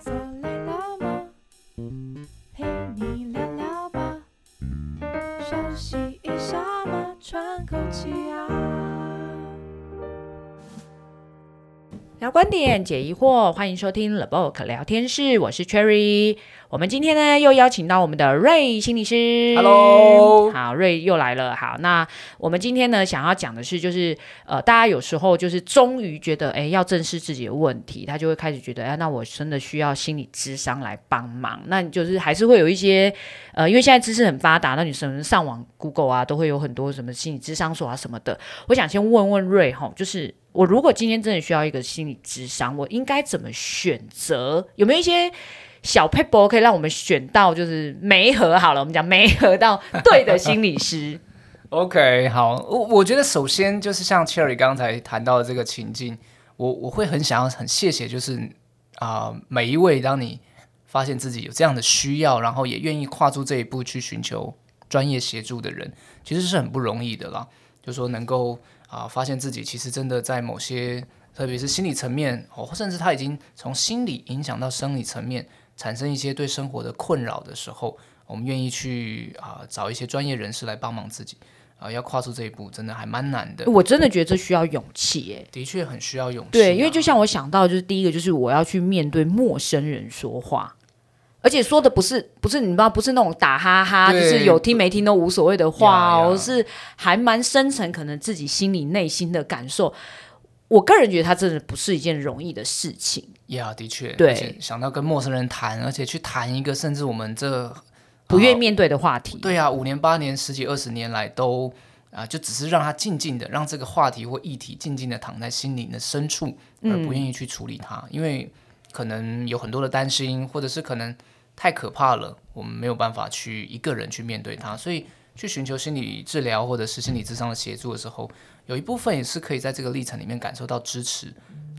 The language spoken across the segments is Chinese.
坐累了吗？陪你聊聊吧，休息一下嘛，喘口气呀。聊观点，解疑惑，欢迎收听 The Book 聊天室，我是 Cherry。我们今天呢，又邀请到我们的瑞心理师。Hello，好，瑞又来了。好，那我们今天呢，想要讲的是，就是呃，大家有时候就是终于觉得，哎，要正视自己的问题，他就会开始觉得，哎，那我真的需要心理智商来帮忙。那你就是还是会有一些，呃，因为现在知识很发达，那你什么上网 Google 啊，都会有很多什么心理智商所啊什么的。我想先问问瑞哈，就是我如果今天真的需要一个心理智商，我应该怎么选择？有没有一些？小撇步可以让我们选到，就是媒合好了。我们讲媒合到对的心理师。OK，好，我我觉得首先就是像 Cherry 刚才谈到的这个情境，我我会很想要很谢谢，就是啊、每一位当你发现自己有这样的需要，然后也愿意跨出这一步去寻求专业协助的人，其实是很不容易的啦。就说能够啊、呃、发现自己其实真的在某些，特别是心理层面哦，甚至他已经从心理影响到生理层面。产生一些对生活的困扰的时候，我们愿意去啊、呃、找一些专业人士来帮忙自己啊、呃，要跨出这一步真的还蛮难的。我真的觉得这需要勇气，哎，的确很需要勇气、啊。对，因为就像我想到，就是第一个就是我要去面对陌生人说话，而且说的不是不是你知道不是那种打哈哈，就是有听没听都无所谓的话哦，是还蛮深层，可能自己心里内心的感受。我个人觉得他真的不是一件容易的事情。呀，的确，对，想到跟陌生人谈，而且去谈一个甚至我们这不愿面对的话题。对呀、啊，五年、八年、十几、二十年来都啊、呃，就只是让他静静的，让这个话题或议题静静的躺在心灵的深处，而不愿意去处理它，嗯、因为可能有很多的担心，或者是可能太可怕了，我们没有办法去一个人去面对它，所以去寻求心理治疗或者是心理智商的协助的时候。有一部分也是可以在这个历程里面感受到支持，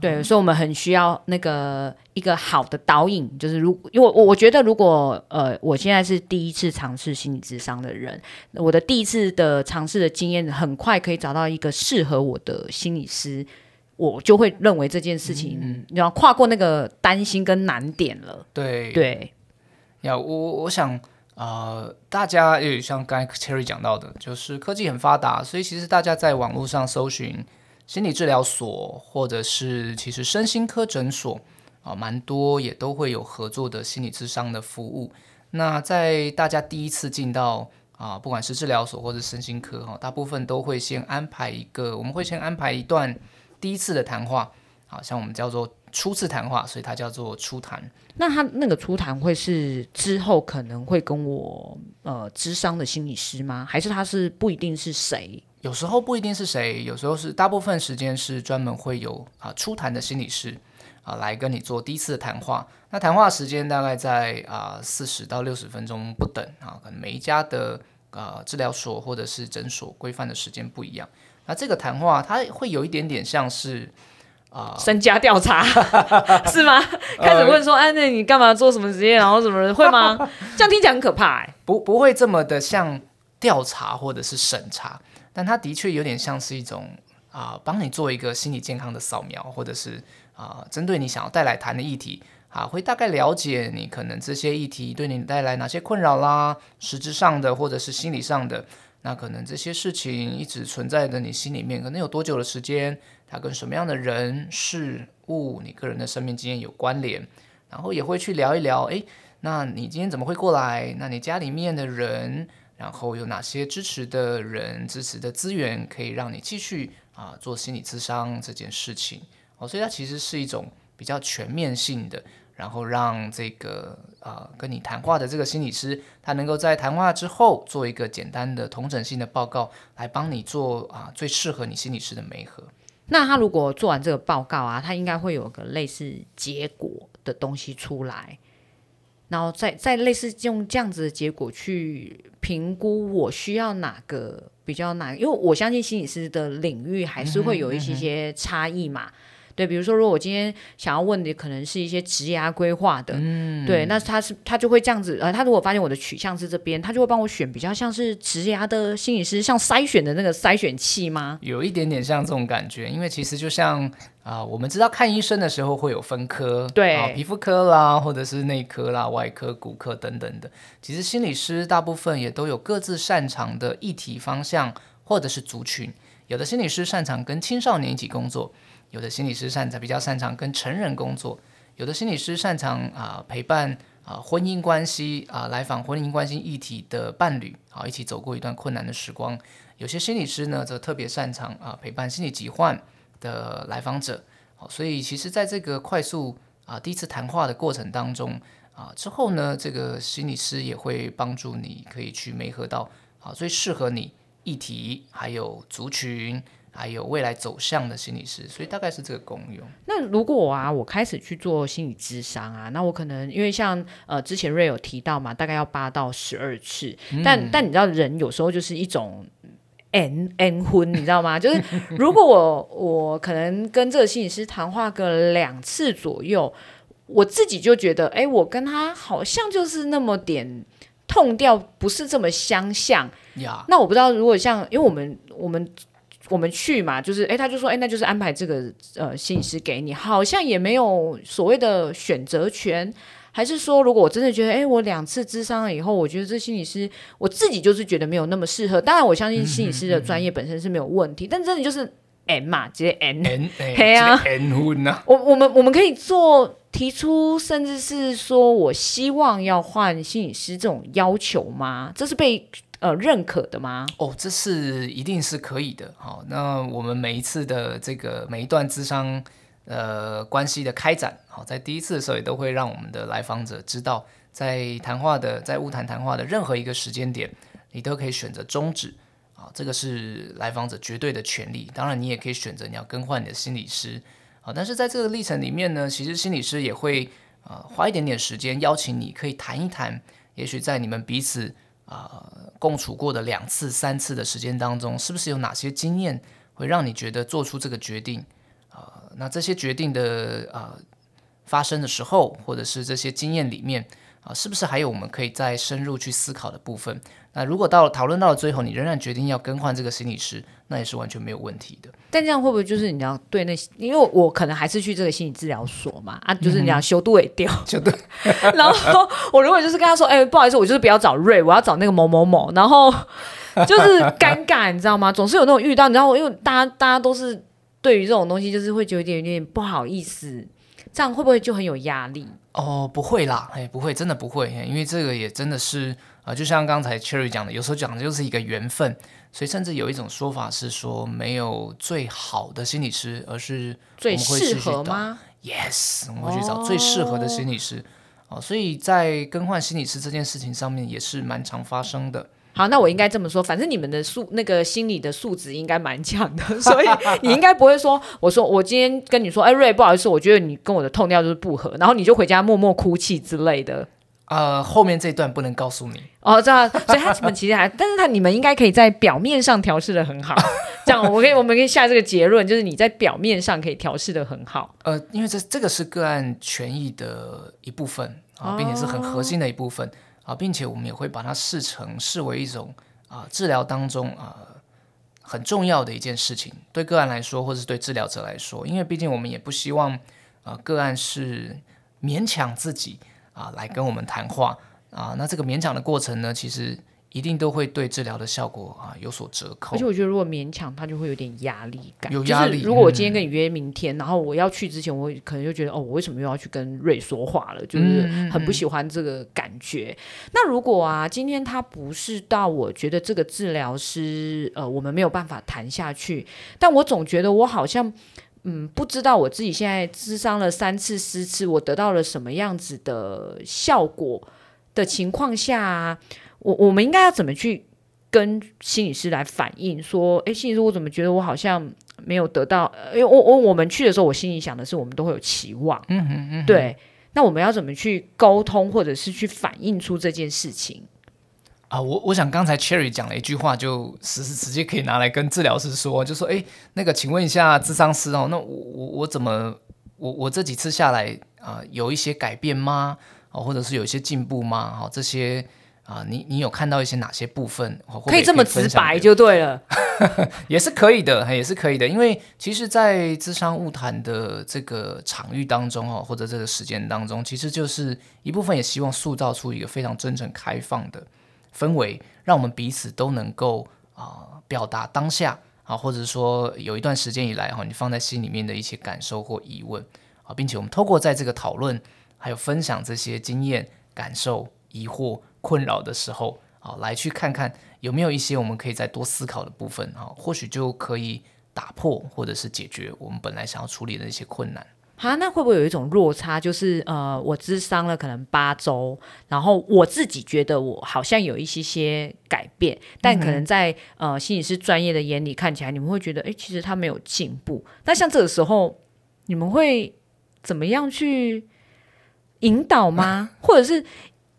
对，嗯、所以我们很需要那个一个好的导引，就是如因为我我觉得如果呃我现在是第一次尝试心理智商的人，我的第一次的尝试的经验很快可以找到一个适合我的心理师，我就会认为这件事情嗯，你要跨过那个担心跟难点了，对。对，呀，我我想。呃，大家也像刚才 Cherry 讲到的，就是科技很发达，所以其实大家在网络上搜寻心理治疗所，或者是其实身心科诊所啊，蛮多也都会有合作的心理咨商的服务。那在大家第一次进到啊，不管是治疗所或者身心科哈，大部分都会先安排一个，我们会先安排一段第一次的谈话，好像我们叫做。初次谈话，所以它叫做初谈。那他那个初谈会是之后可能会跟我呃咨商的心理师吗？还是他是不一定是谁？有时候不一定是谁，有时候是大部分时间是专门会有啊初谈的心理师啊来跟你做第一次的谈话。那谈话时间大概在啊四十到六十分钟不等啊，可能每一家的啊治疗所或者是诊所规范的时间不一样。那这个谈话它会有一点点像是。啊，身家调查 是吗？开始问说，哎、呃，那你干嘛做什么职业？然后什么会吗？这样听起来很可怕、欸，哎，不，不会这么的像调查或者是审查，但它的确有点像是一种啊，帮你做一个心理健康的扫描，或者是啊，针对你想要带来谈的议题啊，会大概了解你可能这些议题对你带来哪些困扰啦，实质上的或者是心理上的。那可能这些事情一直存在在你心里面，可能有多久的时间？它跟什么样的人事物，你个人的生命经验有关联？然后也会去聊一聊，诶，那你今天怎么会过来？那你家里面的人，然后有哪些支持的人、支持的资源，可以让你继续啊做心理咨商这件事情？哦，所以它其实是一种比较全面性的。然后让这个呃跟你谈话的这个心理师，他能够在谈话之后做一个简单的同整性的报告，来帮你做啊、最适合你心理师的媒合。那他如果做完这个报告啊，他应该会有个类似结果的东西出来，然后再再类似用这样子的结果去评估我需要哪个比较难，因为我相信心理师的领域还是会有一些些差异嘛。对，比如说，如果我今天想要问的可能是一些职涯规划的，嗯，对，那他是他就会这样子，呃，他如果发现我的取向是这边，他就会帮我选比较像是职涯的心理师，像筛选的那个筛选器吗？有一点点像这种感觉，因为其实就像啊、呃，我们知道看医生的时候会有分科，对，啊，皮肤科啦，或者是内科啦、外科、骨科等等的，其实心理师大部分也都有各自擅长的议题方向或者是族群，有的心理师擅长跟青少年一起工作。有的心理师擅长比较擅长跟成人工作，有的心理师擅长啊、陪伴啊、婚姻关系啊、来访婚姻关系议题的伴侣啊、一起走过一段困难的时光，有些心理师呢则特别擅长啊、陪伴心理疾患的来访者，好、所以其实在这个快速啊、第一次谈话的过程当中啊、之后呢，这个心理师也会帮助你可以去媒合到啊、最适合你议题还有族群。还有未来走向的心理师，所以大概是这个功用。那如果啊，我开始去做心理咨商啊，那我可能因为像呃之前瑞有提到嘛，大概要八到十二次，嗯、但但你知道人有时候就是一种 N N 婚，你知道吗？就 是如果我我可能跟这个心理师谈话个两次左右，我自己就觉得，哎，我跟他好像就是那么点痛调，不是这么相像呀。那我不知道，如果像因为我们我们。我们去嘛，就是哎，他就说哎，那就是安排这个呃心理师给你，好像也没有所谓的选择权，还是说如果我真的觉得哎，我两次咨商了以后，我觉得这心理师我自己就是觉得没有那么适合。当然，我相信心理师的专业本身是没有问题，嗯嗯嗯、但真的就是 N 嘛，直接 N N 嘿啊，N 啊，我我们我们可以做提出，甚至是说我希望要换心理师这种要求吗？这是被。呃，认可的吗？哦，这是一定是可以的。好，那我们每一次的这个每一段咨商呃关系的开展，好，在第一次的时候也都会让我们的来访者知道，在谈话的在晤谈谈话的任何一个时间点，你都可以选择终止。啊，这个是来访者绝对的权利。当然，你也可以选择你要更换你的心理师。啊，但是在这个历程里面呢，其实心理师也会呃花一点点时间邀请你可以谈一谈，也许在你们彼此。啊、共处过的两次、三次的时间当中，是不是有哪些经验会让你觉得做出这个决定？啊、那这些决定的啊、发生的时候，或者是这些经验里面啊、呃，是不是还有我们可以再深入去思考的部分？那如果到了讨论到了最后，你仍然决定要更换这个心理师，那也是完全没有问题的。但这样会不会就是你要对那些，因为我可能还是去这个心理治疗所嘛，啊，就是你要修度也掉，修度。然后我如果就是跟他说，哎、欸，不好意思，我就是不要找瑞，我要找那个某某某，然后 就是尴尬，你知道吗？总是有那种遇到，你知道，因为大家大家都是对于这种东西，就是会觉得有点有点不好意思，这样会不会就很有压力？哦，不会啦，哎，不会，真的不会，因为这个也真的是。啊、呃，就像刚才 Cherry 讲的，有时候讲的就是一个缘分，所以甚至有一种说法是说，没有最好的心理师，而是最适合吗？Yes，我们会去找最适合的心理师。哦、呃，所以在更换心理师这件事情上面也是蛮常发生的。好，那我应该这么说，反正你们的素那个心理的素质应该蛮强的，所以你应该不会说，我说我今天跟你说，哎，瑞，不好意思，我觉得你跟我的痛调就是不合，然后你就回家默默哭泣之类的。呃，后面这段不能告诉你 哦，这样，所以他们其实还，但是他你们应该可以在表面上调试的很好，这样我可以，我们可以下这个结论，就是你在表面上可以调试的很好。呃，因为这这个是个案权益的一部分啊，并且是很核心的一部分啊，并且我们也会把它视成视为一种啊治疗当中啊很重要的一件事情，对个案来说，或者是对治疗者来说，因为毕竟我们也不希望啊个案是勉强自己。啊，来跟我们谈话啊，那这个勉强的过程呢，其实一定都会对治疗的效果啊有所折扣。而且我觉得，如果勉强，他就会有点压力感。有压力。就是、如果我今天跟你约明天，嗯、然后我要去之前，我可能就觉得，哦，我为什么又要去跟瑞说话了？就是很不喜欢这个感觉。那如果啊，今天他不是到我觉得这个治疗师，呃，我们没有办法谈下去，但我总觉得我好像。嗯，不知道我自己现在咨商了三次四次，我得到了什么样子的效果的情况下，我我们应该要怎么去跟心理师来反映说，哎，心理师，我怎么觉得我好像没有得到？因为我我我们去的时候，我心里想的是，我们都会有期望，嗯嗯嗯哼，对，那我们要怎么去沟通，或者是去反映出这件事情？啊，我我想刚才 Cherry 讲了一句话，就实时直接可以拿来跟治疗师说，就说，哎，那个，请问一下智商师哦，那我我我怎么，我我这几次下来啊，呃，有一些改变吗？哦，或者是有一些进步吗？哈，哦，这些。啊，你你有看到一些哪些部分？可以这么直白就对了，也是可以的，也是可以的。因为其实，在咨商物谈的这个场域当中哦，或者这个时间当中，其实就是一部分也希望塑造出一个非常真诚、开放的氛围，让我们彼此都能够啊、呃、表达当下啊，或者说有一段时间以来哈，你放在心里面的一些感受或疑问啊，并且我们透过在这个讨论还有分享这些经验、感受、疑惑。困扰的时候，啊，来去看看有没有一些我们可以再多思考的部分，啊，或许就可以打破或者是解决我们本来想要处理的一些困难。好，那会不会有一种落差？就是呃，我咨商了可能八周，然后我自己觉得我好像有一些些改变，但可能在呃心理师专业的眼里看起来，你们会觉得，哎，其实他没有进步。那像这个时候，你们会怎么样去引导吗？或者是？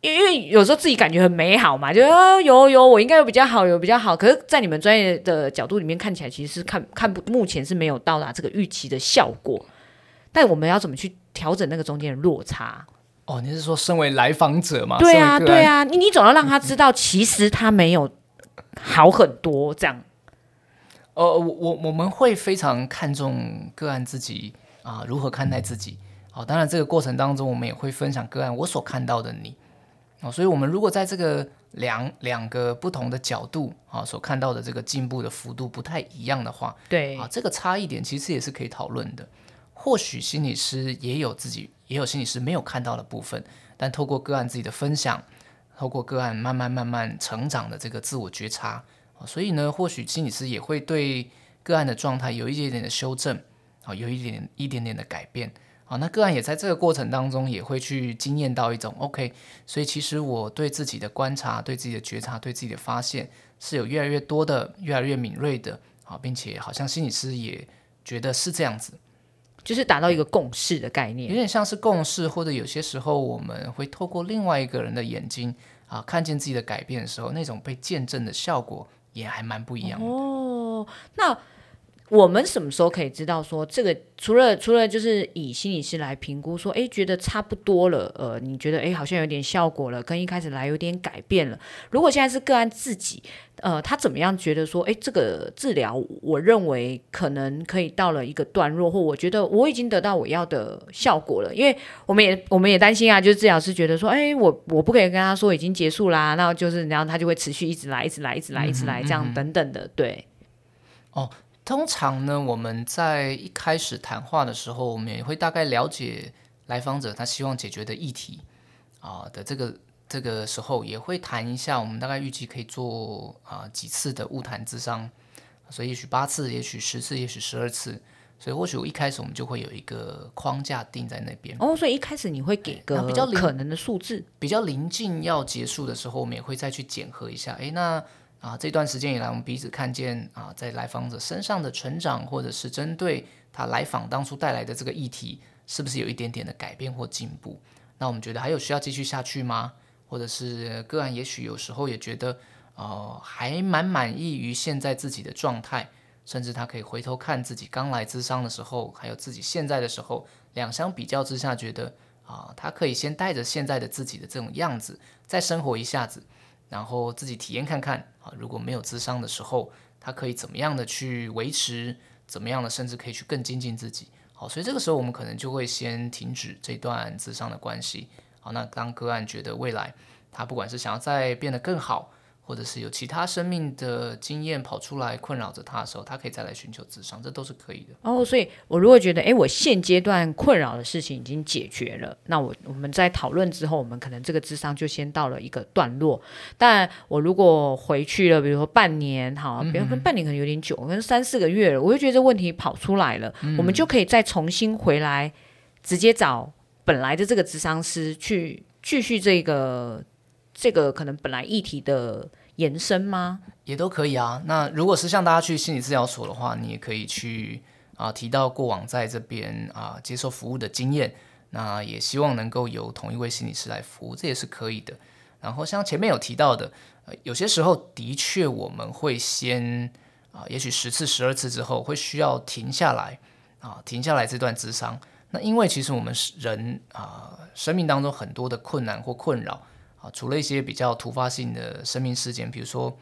因为有时候自己感觉很美好嘛，就啊有有我应该有比较好，有比较好。可是，在你们专业的角度里面看起来，其实是看看不目前是没有到达这个预期的效果。但我们要怎么去调整那个中间的落差？哦，你是说身为来访者吗？对啊，对啊，你你总要让他知道，其实他没有好很多这样。呃，我我我们会非常看重个案自己啊，如何看待自己。好，当然这个过程当中，我们也会分享个案我所看到的你。哦，所以，我们如果在这个两两个不同的角度啊，所看到的这个进步的幅度不太一样的话，对啊，这个差异点其实也是可以讨论的。或许心理师也有自己，也有心理师没有看到的部分，但透过个案自己的分享，透过个案慢慢慢慢成长的这个自我觉察，所以呢，或许心理师也会对个案的状态有一点点的修正，啊，有一点一点点的改变。啊，那个案也在这个过程当中也会去经验到一种 OK，所以其实我对自己的观察、对自己的觉察、对自己的发现是有越来越多的、越来越敏锐的好，并且好像心理师也觉得是这样子，就是达到一个共识的概念，有点像是共识，或者有些时候我们会透过另外一个人的眼睛啊，看见自己的改变的时候，那种被见证的效果也还蛮不一样的哦。那。我们什么时候可以知道说这个？除了除了就是以心理师来评估说，哎，觉得差不多了，呃，你觉得哎好像有点效果了，跟一开始来有点改变了。如果现在是个案自己，呃，他怎么样觉得说，哎，这个治疗我认为可能可以到了一个段落，或我觉得我已经得到我要的效果了。因为我们也我们也担心啊，就是治疗师觉得说，哎，我我不可以跟他说已经结束啦，那就是然后他就会持续一直来，一直来，一直来，一直来，这样等等的，对，哦。通常呢，我们在一开始谈话的时候，我们也会大概了解来访者他希望解决的议题啊的这个这个时候，也会谈一下我们大概预计可以做啊几次的晤谈之商，所以也许八次，也许十次，也许十二次，所以或许我一开始我们就会有一个框架定在那边。哦，所以一开始你会给个比较可能的数字，比较临近要结束的时候，我们也会再去检核一下。诶，那。啊，这段时间以来，我们彼此看见啊，在来访者身上的成长，或者是针对他来访当初带来的这个议题，是不是有一点点的改变或进步？那我们觉得还有需要继续下去吗？或者是个案也许有时候也觉得，呃，还蛮满意于现在自己的状态，甚至他可以回头看自己刚来咨商的时候，还有自己现在的时候，两相比较之下，觉得啊，他可以先带着现在的自己的这种样子，再生活一下子。然后自己体验看看啊，如果没有咨商的时候，他可以怎么样的去维持，怎么样的甚至可以去更精进自己。好，所以这个时候我们可能就会先停止这段咨商的关系。好，那当个案觉得未来他不管是想要再变得更好。或者是有其他生命的经验跑出来困扰着他的时候，他可以再来寻求智商，这都是可以的。哦，所以我如果觉得，哎，我现阶段困扰的事情已经解决了，那我我们在讨论之后，我们可能这个智商就先到了一个段落。但我如果回去了，比如说半年，好，比如说半年可能有点久，可能三四个月了，我就觉得这问题跑出来了，嗯，我们就可以再重新回来，直接找本来的这个智商师去继续这个。这个可能本来议题的延伸吗？也都可以啊。那如果是像大家去心理治疗所的话，你也可以去啊提到过往在这边啊接受服务的经验。那也希望能够由同一位心理师来服务，这也是可以的。然后像前面有提到的，有些时候的确我们会先啊、也许十次、十二次之后会需要停下来啊、停下来这段咨商。那因为其实我们人啊、生命当中很多的困难或困扰啊、呃，除了一些比较突发性的生命事件，比如说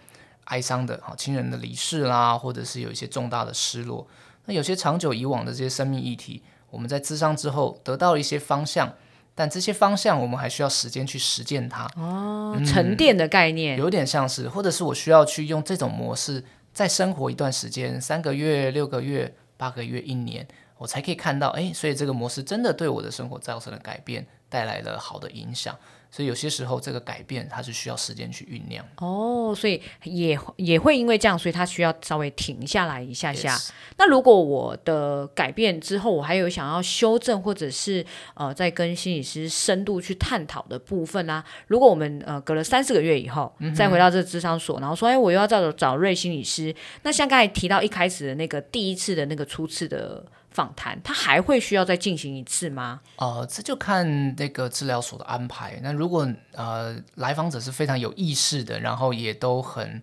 哀伤的啊，亲人的离世啦，或者是有一些重大的失落，那有些长久以往的这些生命议题，我们在咨商之后得到了一些方向。但这些方向我们还需要时间去实践它哦，嗯、沉淀的概念有点像是，或者是我需要去用这种模式再生活一段时间，三个月、六个月、八个月、一年，我才可以看到，哎，所以这个模式真的对我的生活造成了改变，带来了好的影响。所以有些时候这个改变它是需要时间去酝酿哦，所以也也会因为这样，所以它需要稍微停下来一下下。Yes. 那如果我的改变之后，我还有想要修正或者是呃再跟心理师深度去探讨的部分呢、啊？如果我们呃隔了三四个月以后、嗯、再回到这个智商所，然后说哎我又要找找瑞心理师，那像刚才提到一开始的那个第一次的那个初次的。访谈，他还会需要再进行一次吗？呃，这就看那个治疗所的安排。那如果呃来访者是非常有意识的，然后也都很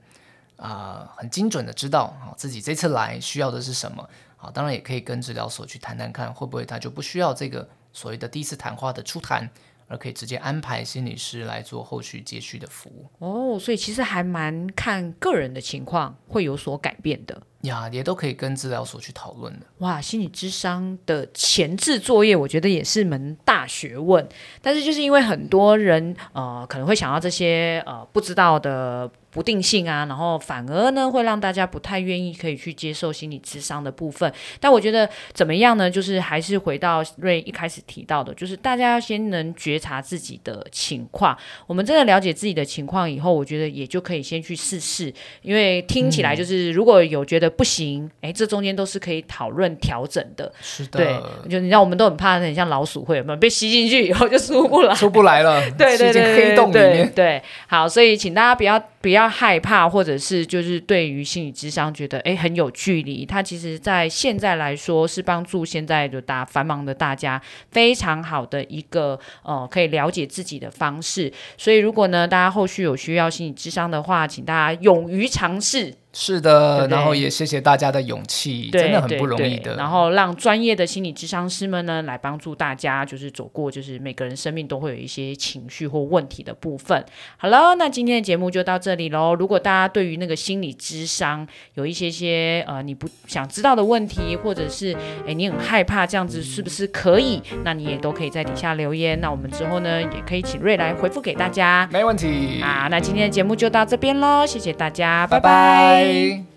啊、呃、很精准的知道啊自己这次来需要的是什么啊，当然也可以跟治疗所去谈谈看，会不会他就不需要这个所谓的第一次谈话的初谈。而可以直接安排心理师来做后续接续的服务哦，所以其实还蛮看个人的情况会有所改变的呀，也都可以跟治疗所去讨论的。哇，心理智商的前置作业，我觉得也是门大学问。但是就是因为很多人呃可能会想到这些呃不知道的。不定性啊，然后反而呢会让大家不太愿意可以去接受心理智商的部分。但我觉得怎么样呢？就是还是回到瑞一开始提到的，就是大家要先能觉察自己的情况。我们真的了解自己的情况以后，我觉得也就可以先去试试。因为听起来就是如果有觉得不行，哎、嗯，这中间都是可以讨论调整的。是的，对，就你知道我们都很怕，很像老鼠会有没有被吸进去以后就出不来，出不来了。对对对对对，黑洞里面。对，好，所以请大家不要不要。害怕，或者是就是对于心理智商觉得哎很有距离，它其实在现在来说是帮助现在的大繁忙的大家非常好的一个呃可以了解自己的方式。所以如果呢大家后续有需要心理智商的话，请大家勇于尝试。是的，对对，然后也谢谢大家的勇气，真的很不容易的。然后让专业的心理智商师们呢来帮助大家，就是走过就是每个人生命都会有一些情绪或问题的部分。好了，那今天的节目就到这里喽。如果大家对于那个心理智商有一些些呃你不想知道的问题，或者是哎你很害怕这样子是不是可以，那你也都可以在底下留言。那我们之后呢也可以请瑞来回复给大家。没问题。啊，那今天的节目就到这边喽，谢谢大家，拜拜。拜拜。bye. bye.